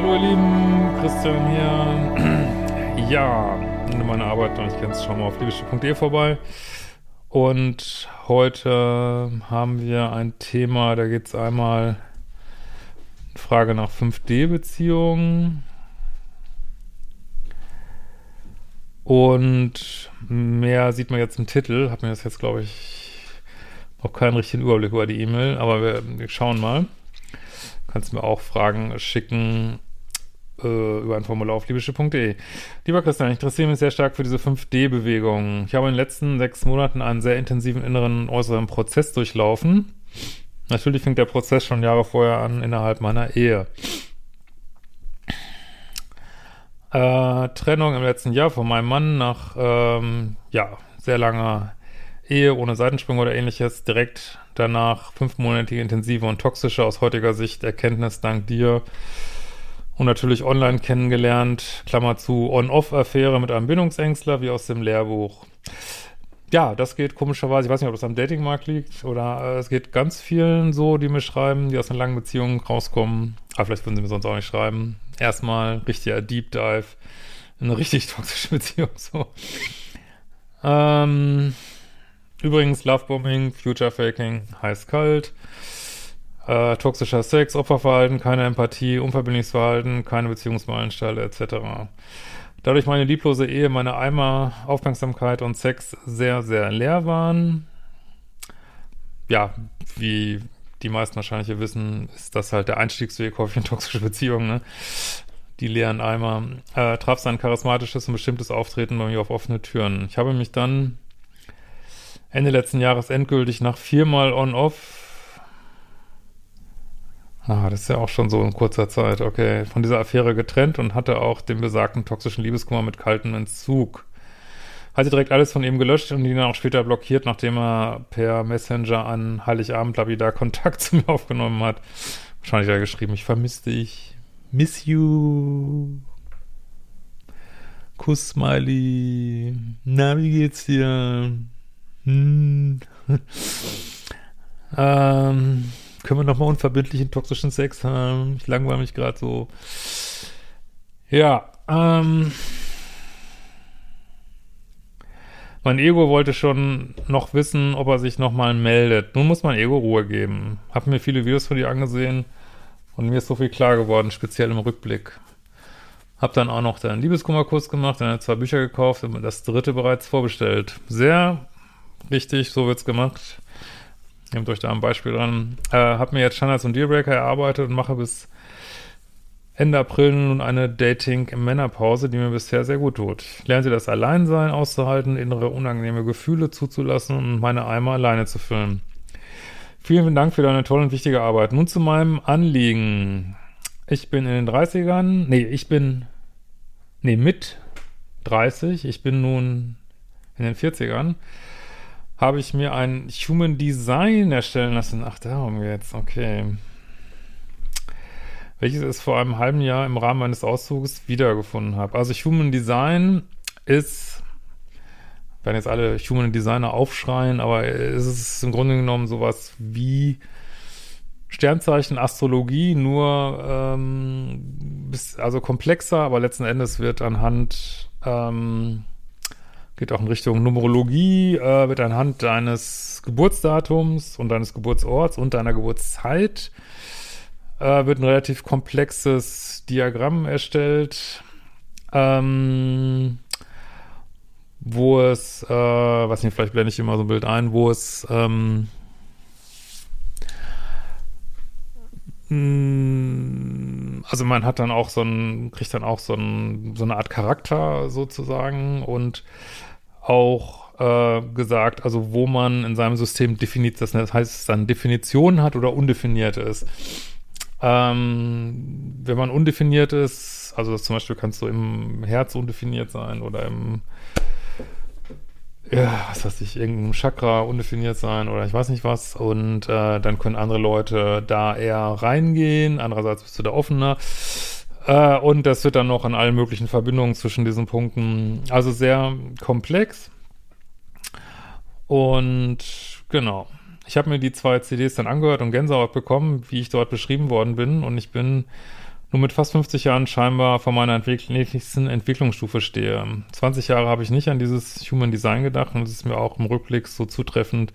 hallo ihr Lieben, Christian hier. Ja, meine Arbeit noch nicht kennst, schau mal auf liebeschiff.de vorbei. Und heute haben wir ein Thema, da geht es einmal Frage nach 5D-Beziehungen. Und mehr sieht man jetzt im Titel, hat mir das jetzt, glaube ich, noch keinen richtigen Überblick über die E-Mail, aber wir, wir schauen mal. Kannst mir auch Fragen schicken äh, über ein Formular auf liebische.de. Lieber Christian, ich interessiere mich sehr stark für diese 5D-Bewegung. Ich habe in den letzten sechs Monaten einen sehr intensiven inneren äußeren Prozess durchlaufen. Natürlich fing der Prozess schon Jahre vorher an innerhalb meiner Ehe. Äh, Trennung im letzten Jahr von meinem Mann nach ähm, ja sehr langer Ehe ohne Seitensprung oder ähnliches, direkt danach fünfmonatige intensive und toxische aus heutiger Sicht Erkenntnis dank dir und natürlich online kennengelernt, Klammer zu, On-Off-Affäre mit einem Bindungsängstler, wie aus dem Lehrbuch. Ja, das geht komischerweise, ich weiß nicht, ob das am Datingmarkt liegt oder äh, es geht ganz vielen so, die mir schreiben, die aus einer langen Beziehung rauskommen. Aber vielleicht würden sie mir sonst auch nicht schreiben. Erstmal richtiger Deep Dive in eine richtig toxische Beziehung, so. Ähm, Übrigens, Lovebombing, Future Faking, heiß-kalt, äh, toxischer Sex, Opferverhalten, keine Empathie, unverbindliches Verhalten, keine Beziehungsmeilensteine etc. Dadurch meine lieblose Ehe, meine Eimer, Aufmerksamkeit und Sex sehr, sehr leer waren. Ja, wie die meisten wahrscheinlich wissen, ist das halt der Einstiegsweg häufig in toxische Beziehungen, ne? Die leeren Eimer. Äh, traf sein charismatisches und bestimmtes Auftreten bei mir auf offene Türen. Ich habe mich dann Ende letzten Jahres endgültig nach viermal On-Off. Ah, das ist ja auch schon so in kurzer Zeit, okay. Von dieser Affäre getrennt und hatte auch den besagten toxischen Liebeskummer mit kaltem Entzug. Hatte direkt alles von ihm gelöscht und ihn dann auch später blockiert, nachdem er per Messenger an Heiligabend lapidar Kontakt zu mir aufgenommen hat. Wahrscheinlich hat er geschrieben, ich vermisse dich. Miss you. Kuss, Smiley. Na, wie geht's dir? Hm. ähm, können wir nochmal unverbindlichen toxischen Sex haben? Ich langweile mich gerade so. Ja, ähm. Mein Ego wollte schon noch wissen, ob er sich nochmal meldet. Nun muss mein Ego Ruhe geben. Hab mir viele Videos von dir angesehen und mir ist so viel klar geworden, speziell im Rückblick. Hab dann auch noch deinen Liebeskummerkurs gemacht, dann zwei Bücher gekauft und das dritte bereits vorbestellt. Sehr Richtig, so wird's gemacht. Nehmt euch da ein Beispiel dran. Äh, hab mir jetzt Standards und Dealbreaker erarbeitet und mache bis Ende April nun eine Dating-Männerpause, die mir bisher sehr gut tut. Ich lernte das Alleinsein auszuhalten, innere unangenehme Gefühle zuzulassen und meine Eimer alleine zu füllen. Vielen Dank für deine tolle und wichtige Arbeit. Nun zu meinem Anliegen. Ich bin in den 30ern, nee, ich bin, nee, mit 30. Ich bin nun in den 40ern habe ich mir ein Human Design erstellen lassen. Ach, darum jetzt, okay. Welches es vor einem halben Jahr im Rahmen meines Auszuges wiedergefunden habe. Also Human Design ist, werden jetzt alle Human Designer aufschreien, aber es ist im Grunde genommen sowas wie Sternzeichen Astrologie, nur ähm, also komplexer, aber letzten Endes wird anhand ähm, geht auch in Richtung Numerologie, äh, wird anhand deines Geburtsdatums und deines Geburtsorts und deiner Geburtszeit äh, wird ein relativ komplexes Diagramm erstellt, ähm, wo es, äh, weiß nicht, vielleicht blende ich immer so ein Bild ein, wo es ähm, also man hat dann auch so ein, kriegt dann auch so, ein, so eine Art Charakter sozusagen und auch äh, gesagt, also wo man in seinem System definiert, das heißt, es dann Definition hat oder undefiniert ist. Ähm, wenn man undefiniert ist, also zum Beispiel kannst du im Herz undefiniert sein oder im ja, was weiß ich, irgendein Chakra undefiniert sein oder ich weiß nicht was. Und äh, dann können andere Leute da eher reingehen. Andererseits bist du da offener. Äh, und das wird dann noch an allen möglichen Verbindungen zwischen diesen Punkten. Also sehr komplex. Und genau. Ich habe mir die zwei CDs dann angehört und Gänsehaut bekommen, wie ich dort beschrieben worden bin. Und ich bin nur mit fast 50 Jahren scheinbar vor meiner nächsten Entwicklungsstufe stehe. 20 Jahre habe ich nicht an dieses Human Design gedacht und es ist mir auch im Rückblick so zutreffend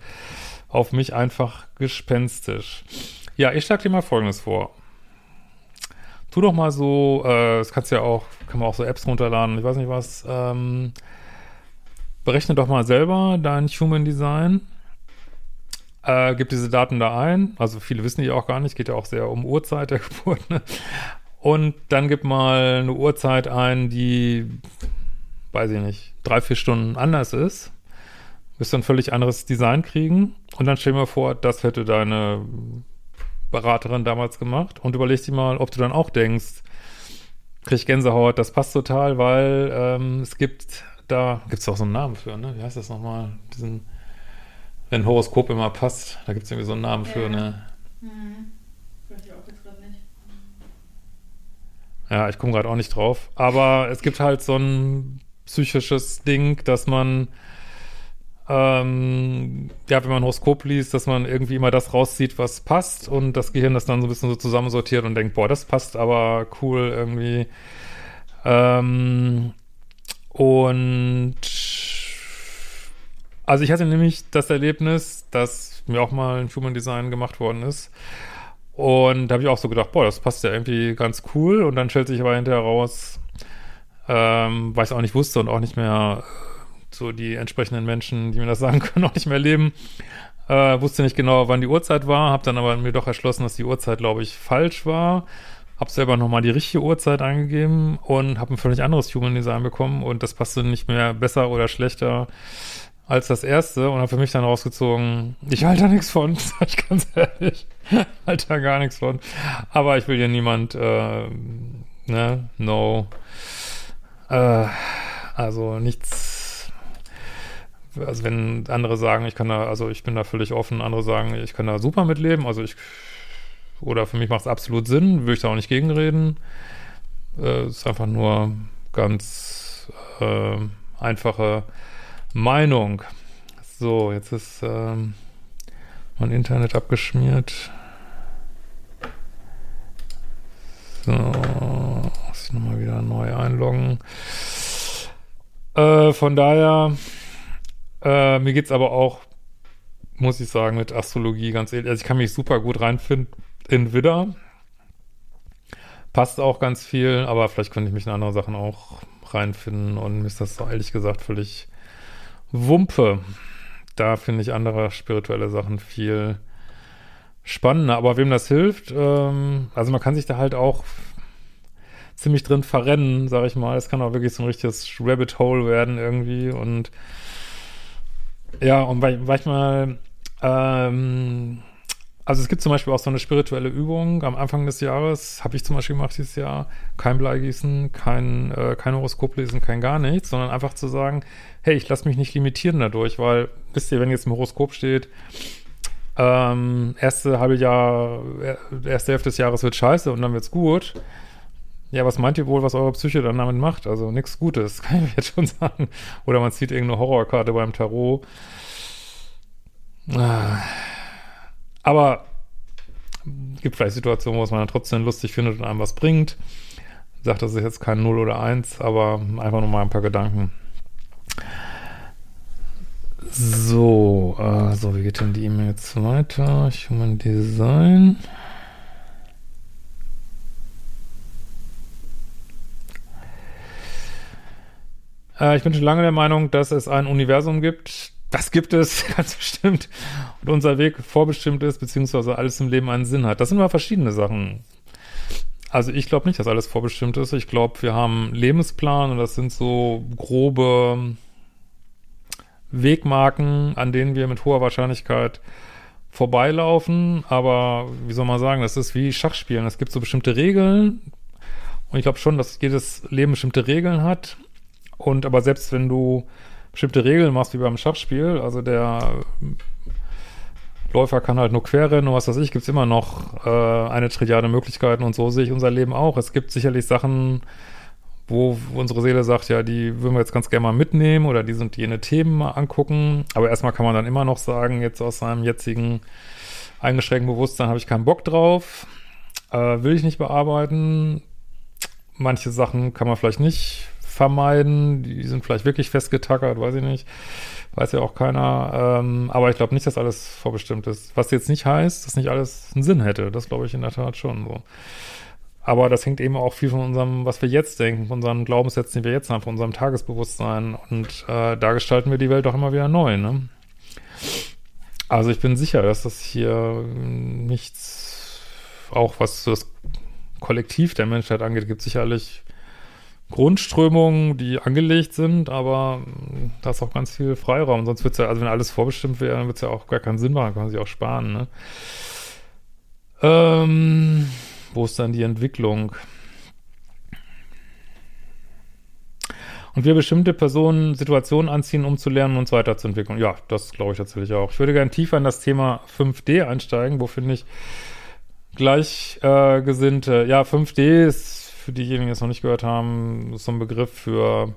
auf mich einfach gespenstisch. Ja, ich schlage dir mal Folgendes vor. Tu doch mal so, äh, das kannst ja auch, kann man auch so Apps runterladen, ich weiß nicht was, ähm, berechne doch mal selber dein Human Design äh, gib diese Daten da ein. Also viele wissen die auch gar nicht, geht ja auch sehr um Uhrzeit der Geburt. Ne? Und dann gib mal eine Uhrzeit ein, die, weiß ich nicht, drei, vier Stunden anders ist. Wirst du ein völlig anderes Design kriegen. Und dann stell dir mal vor, das hätte deine Beraterin damals gemacht. Und überleg dir mal, ob du dann auch denkst, krieg ich Gänsehaut, das passt total, weil ähm, es gibt da, gibt es auch so einen Namen für, ne? Wie heißt das nochmal? Diesen, wenn Horoskop immer passt, da gibt es irgendwie so einen Namen ja. für, ne? Mhm. Ja, ich komme gerade auch nicht drauf. Aber es gibt halt so ein psychisches Ding, dass man, ähm, ja, wenn man Horoskop liest, dass man irgendwie immer das rauszieht, was passt und das Gehirn das dann so ein bisschen so zusammensortiert und denkt, boah, das passt aber cool irgendwie. Ähm, und also ich hatte nämlich das Erlebnis, dass mir auch mal ein Human Design gemacht worden ist. Und da habe ich auch so gedacht, boah, das passt ja irgendwie ganz cool. Und dann stellt sich aber hinterher raus, ähm, weil ich es auch nicht wusste und auch nicht mehr so die entsprechenden Menschen, die mir das sagen können, auch nicht mehr leben. Äh, wusste nicht genau, wann die Uhrzeit war, habe dann aber mir doch erschlossen, dass die Uhrzeit, glaube ich, falsch war. Habe selber nochmal die richtige Uhrzeit eingegeben und habe ein völlig anderes Human Design bekommen und das passte nicht mehr besser oder schlechter als das erste und habe für mich dann rausgezogen, ich halte da nichts von, sag ich ganz ehrlich. halte da gar nichts von. Aber ich will hier niemand, äh, ne, no, äh, also nichts, also wenn andere sagen, ich kann da, also ich bin da völlig offen, andere sagen, ich kann da super mitleben, also ich, oder für mich macht es absolut Sinn, würde ich da auch nicht gegenreden. Äh, ist einfach nur ganz äh, einfache Meinung. So, jetzt ist ähm, mein Internet abgeschmiert. So, muss ich nochmal wieder neu einloggen. Äh, von daher, äh, mir geht's aber auch, muss ich sagen, mit Astrologie ganz ehrlich. Also ich kann mich super gut reinfinden in Widder. Passt auch ganz viel, aber vielleicht könnte ich mich in andere Sachen auch reinfinden und mir ist das ehrlich gesagt völlig Wumpe. Da finde ich andere spirituelle Sachen viel spannender. Aber wem das hilft, ähm, also man kann sich da halt auch ziemlich drin verrennen, sag ich mal. Es kann auch wirklich so ein richtiges Rabbit Hole werden irgendwie. Und ja, und manchmal, ähm, also es gibt zum Beispiel auch so eine spirituelle Übung am Anfang des Jahres, habe ich zum Beispiel gemacht dieses Jahr, kein Bleigießen, kein, äh, kein Horoskop lesen, kein gar nichts, sondern einfach zu sagen, hey, ich lasse mich nicht limitieren dadurch, weil, wisst ihr, wenn jetzt im Horoskop steht, ähm, erste halbe Jahr, äh, erste Hälfte des Jahres wird scheiße und dann wird's gut. Ja, was meint ihr wohl, was eure Psyche dann damit macht? Also nichts Gutes, kann ich jetzt schon sagen. Oder man zieht irgendeine Horrorkarte beim Tarot. Ah. Aber gibt vielleicht Situationen, wo es man dann trotzdem lustig findet und einem was bringt. Ich sage, das ist jetzt kein 0 oder 1, aber einfach nur mal ein paar Gedanken. So, also wie geht denn die E-Mail jetzt weiter? Human Design. Äh, ich bin schon lange der Meinung, dass es ein Universum gibt. Das gibt es ganz bestimmt. Und unser Weg vorbestimmt ist, beziehungsweise alles im Leben einen Sinn hat. Das sind immer verschiedene Sachen. Also ich glaube nicht, dass alles vorbestimmt ist. Ich glaube, wir haben Lebensplan und das sind so grobe Wegmarken, an denen wir mit hoher Wahrscheinlichkeit vorbeilaufen. Aber wie soll man sagen, das ist wie Schachspielen. Es gibt so bestimmte Regeln. Und ich glaube schon, dass jedes Leben bestimmte Regeln hat. Und aber selbst wenn du bestimmte Regeln machst, wie beim Schachspiel, also der Läufer kann halt nur quer rennen und was weiß ich, gibt es immer noch äh, eine Trilliarde Möglichkeiten und so sehe ich unser Leben auch. Es gibt sicherlich Sachen, wo unsere Seele sagt, ja, die würden wir jetzt ganz gerne mal mitnehmen oder die sind jene Themen mal angucken. Aber erstmal kann man dann immer noch sagen, jetzt aus seinem jetzigen eingeschränkten Bewusstsein habe ich keinen Bock drauf. äh, will ich nicht bearbeiten. Manche Sachen kann man vielleicht nicht vermeiden. Die sind vielleicht wirklich festgetackert, weiß ich nicht. Weiß ja auch keiner. Ähm, aber ich glaube nicht, dass alles vorbestimmt ist. Was jetzt nicht heißt, dass nicht alles einen Sinn hätte. Das glaube ich in der Tat schon so. Aber das hängt eben auch viel von unserem, was wir jetzt denken, von unseren Glaubenssätzen, die wir jetzt haben, von unserem Tagesbewusstsein. Und äh, da gestalten wir die Welt auch immer wieder neu. Ne? Also ich bin sicher, dass das hier nichts, auch was das Kollektiv der Menschheit angeht, gibt sicherlich Grundströmungen, die angelegt sind, aber da ist auch ganz viel Freiraum. Sonst wird es ja, also wenn alles vorbestimmt wäre, dann wird es ja auch gar keinen Sinn machen, kann man sich auch sparen. Ne? Ähm, wo ist dann die Entwicklung? Und wir bestimmte Personen, Situationen anziehen, um zu lernen und uns weiterzuentwickeln. Ja, das glaube ich tatsächlich auch. Ich würde gerne tiefer in das Thema 5D einsteigen, wo finde ich Gleichgesinnte. Äh, ja, 5D ist für diejenigen, die es noch nicht gehört haben, so ein Begriff für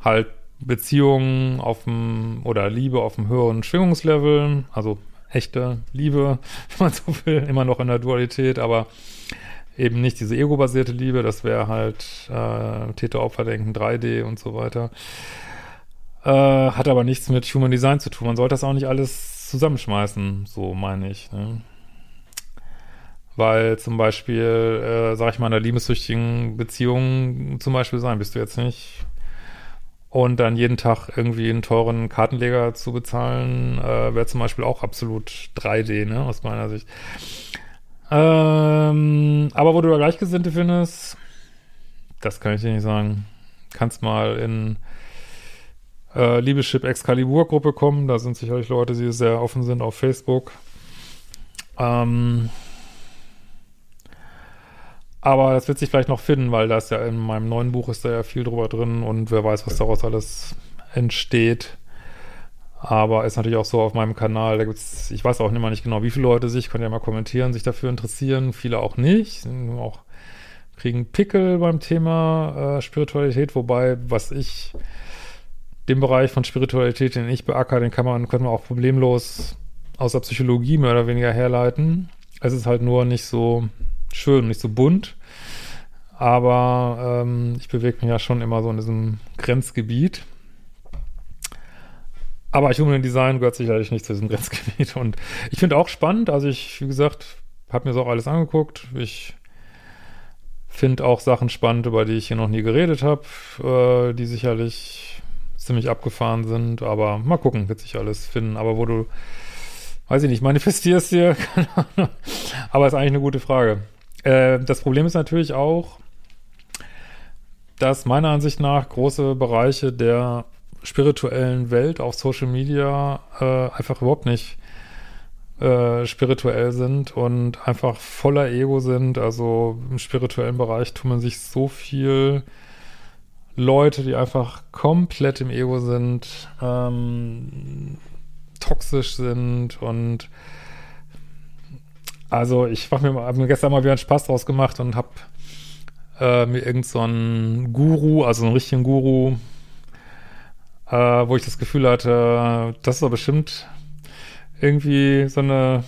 halt Beziehungen auf dem oder Liebe auf dem höheren Schwingungslevel, also echte Liebe, wenn man so will, immer noch in der Dualität, aber eben nicht diese ego-basierte Liebe, das wäre halt äh, Täter-Opfer-Denken 3D und so weiter. Äh, hat aber nichts mit Human Design zu tun. Man sollte das auch nicht alles zusammenschmeißen, so meine ich. Ne? Weil zum Beispiel, äh, sag ich mal, in einer liebessüchtigen Beziehung zum Beispiel sein, bist du jetzt nicht. Und dann jeden Tag irgendwie einen teuren Kartenleger zu bezahlen, äh, wäre zum Beispiel auch absolut 3D, ne, aus meiner Sicht. Ähm, aber wo du da Gleichgesinnte findest, das kann ich dir nicht sagen. Kannst mal in äh, Liebeschip Excalibur Gruppe kommen. Da sind sicherlich Leute, die sehr offen sind auf Facebook. Ähm, aber das wird sich vielleicht noch finden, weil das ja in meinem neuen Buch ist da ja viel drüber drin und wer weiß, was daraus alles entsteht. Aber ist natürlich auch so auf meinem Kanal, da gibt's, ich weiß auch immer nicht genau, wie viele Leute sich, könnt ihr mal kommentieren, sich dafür interessieren, viele auch nicht, auch kriegen Pickel beim Thema äh, Spiritualität, wobei, was ich, den Bereich von Spiritualität, den ich beacker, den kann man, können wir auch problemlos aus der Psychologie mehr oder weniger herleiten. Es ist halt nur nicht so schön, nicht so bunt, aber ähm, ich bewege mich ja schon immer so in diesem Grenzgebiet. Aber Human Design gehört sicherlich nicht zu diesem Grenzgebiet. Und ich finde auch spannend, also ich, wie gesagt, habe mir das auch alles angeguckt. Ich finde auch Sachen spannend, über die ich hier noch nie geredet habe, äh, die sicherlich ziemlich abgefahren sind. Aber mal gucken, wird sich alles finden. Aber wo du, weiß ich nicht, manifestierst hier, aber ist eigentlich eine gute Frage. Äh, das Problem ist natürlich auch, dass meiner Ansicht nach große Bereiche der spirituellen Welt auf Social Media äh, einfach überhaupt nicht äh, spirituell sind und einfach voller Ego sind. Also im spirituellen Bereich tummeln sich so viel Leute, die einfach komplett im Ego sind, ähm, toxisch sind und also ich mach mir, hab mir gestern mal wieder einen Spaß draus gemacht und hab äh, mir irgendeinen so Guru, also einen richtigen Guru, äh, wo ich das Gefühl hatte, das ist doch bestimmt irgendwie so eine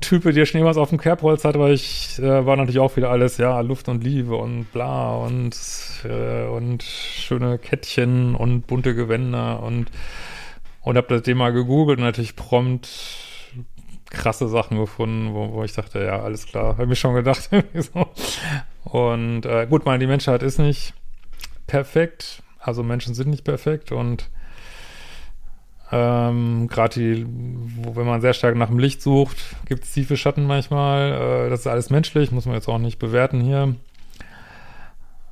Type, die Schneemanns auf dem Kerbholz hat, aber ich äh, war natürlich auch wieder alles, ja, Luft und Liebe und bla und, äh, und schöne Kettchen und bunte Gewänder und, und habe das Thema gegoogelt und natürlich prompt krasse Sachen gefunden, wo, wo ich dachte, ja, alles klar, habe ich schon gedacht. und äh, gut, mal, die Menschheit ist nicht perfekt, also Menschen sind nicht perfekt und ähm, gerade die, wo, wenn man sehr stark nach dem Licht sucht, gibt es tiefe Schatten manchmal. Äh, das ist alles menschlich, muss man jetzt auch nicht bewerten hier.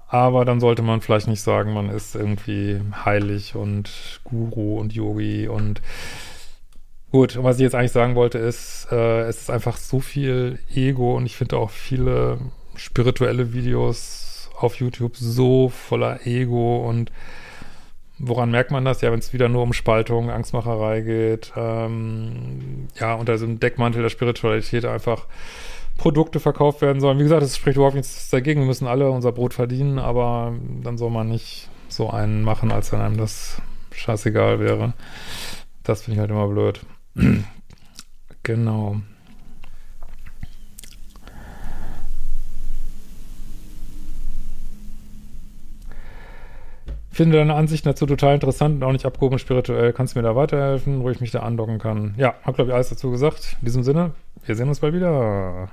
Aber dann sollte man vielleicht nicht sagen, man ist irgendwie heilig und Guru und Yogi und gut. Und was ich jetzt eigentlich sagen wollte, ist, äh, es ist einfach so viel Ego und ich finde auch viele spirituelle Videos auf YouTube so voller Ego und woran merkt man das? Ja, wenn es wieder nur um Spaltung, Angstmacherei geht, ähm, ja, unter einem Deckmantel der Spiritualität einfach Produkte verkauft werden sollen. Wie gesagt, das spricht überhaupt nichts dagegen. Wir müssen alle unser Brot verdienen, aber dann soll man nicht so einen machen, als wenn einem das scheißegal wäre. Das finde ich halt immer blöd. genau. finde deine Ansichten dazu total interessant und auch nicht abgehoben spirituell. Kannst du mir da weiterhelfen, wo ich mich da andocken kann? Ja, hab glaube ich alles dazu gesagt. In diesem Sinne, wir sehen uns bald wieder.